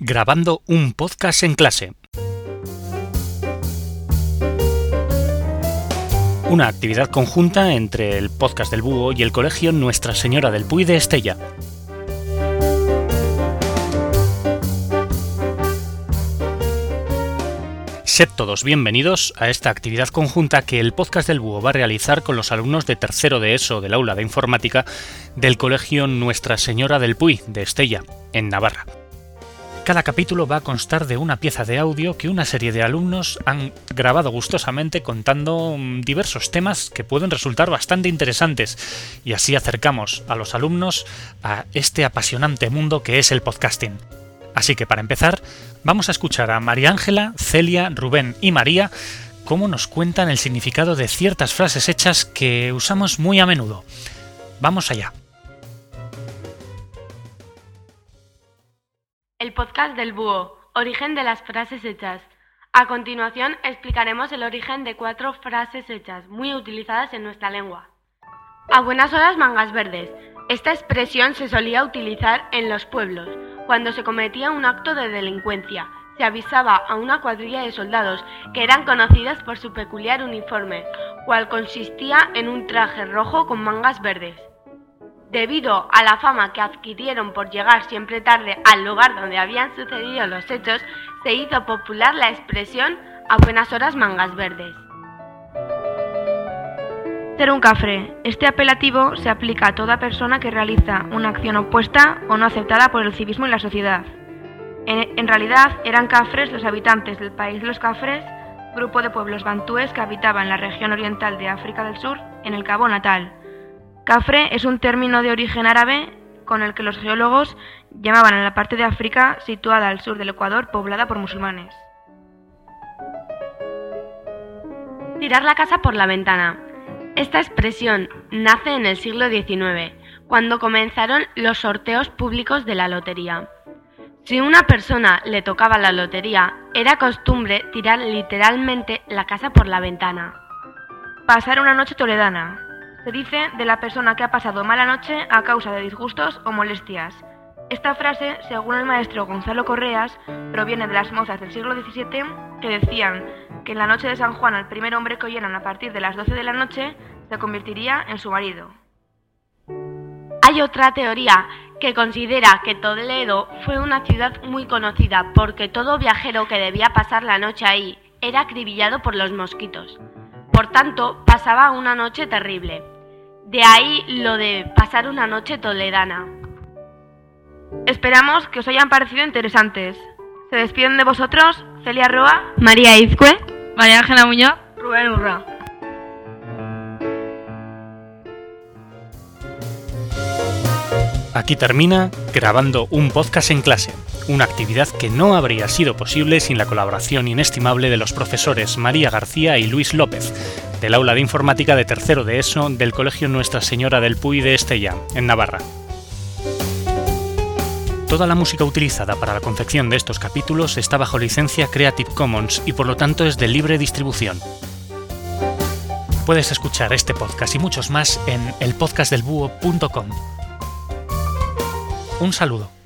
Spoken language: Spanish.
grabando un podcast en clase. Una actividad conjunta entre el podcast del Búho y el colegio Nuestra Señora del Puy de Estella. Sed todos bienvenidos a esta actividad conjunta que el podcast del Búho va a realizar con los alumnos de tercero de ESO del aula de informática del colegio Nuestra Señora del Puy de Estella, en Navarra. Cada capítulo va a constar de una pieza de audio que una serie de alumnos han grabado gustosamente contando mm, diversos temas que pueden resultar bastante interesantes y así acercamos a los alumnos a este apasionante mundo que es el podcasting. Así que para empezar, vamos a escuchar a María Ángela, Celia, Rubén y María cómo nos cuentan el significado de ciertas frases hechas que usamos muy a menudo. Vamos allá. El podcast del búho, origen de las frases hechas. A continuación explicaremos el origen de cuatro frases hechas muy utilizadas en nuestra lengua. A buenas horas mangas verdes. Esta expresión se solía utilizar en los pueblos cuando se cometía un acto de delincuencia. Se avisaba a una cuadrilla de soldados que eran conocidas por su peculiar uniforme, cual consistía en un traje rojo con mangas verdes. Debido a la fama que adquirieron por llegar siempre tarde al lugar donde habían sucedido los hechos, se hizo popular la expresión a buenas horas mangas verdes. Ser un cafre. Este apelativo se aplica a toda persona que realiza una acción opuesta o no aceptada por el civismo y la sociedad. En, en realidad eran cafres los habitantes del país los cafres, grupo de pueblos bantúes que habitaban la región oriental de África del Sur, en el Cabo Natal, Cafre es un término de origen árabe con el que los geólogos llamaban a la parte de África situada al sur del Ecuador poblada por musulmanes. Tirar la casa por la ventana. Esta expresión nace en el siglo XIX, cuando comenzaron los sorteos públicos de la lotería. Si una persona le tocaba la lotería, era costumbre tirar literalmente la casa por la ventana. Pasar una noche toledana. Se dice de la persona que ha pasado mala noche a causa de disgustos o molestias. Esta frase, según el maestro Gonzalo Correas, proviene de las mozas del siglo XVII que decían que en la noche de San Juan al primer hombre que oyeran a partir de las 12 de la noche se convertiría en su marido. Hay otra teoría que considera que Toledo fue una ciudad muy conocida porque todo viajero que debía pasar la noche ahí era acribillado por los mosquitos. Por tanto, pasaba una noche terrible. De ahí lo de pasar una noche toledana. Esperamos que os hayan parecido interesantes. Se despiden de vosotros Celia Roa, María Izcue, María Ángela Muñoz, Rubén Urra. Aquí termina grabando un podcast en clase, una actividad que no habría sido posible sin la colaboración inestimable de los profesores María García y Luis López, del aula de informática de tercero de ESO del Colegio Nuestra Señora del Puy de Estella, en Navarra. Toda la música utilizada para la confección de estos capítulos está bajo licencia Creative Commons y por lo tanto es de libre distribución. Puedes escuchar este podcast y muchos más en elpodcastdelbúho.com. Un saludo.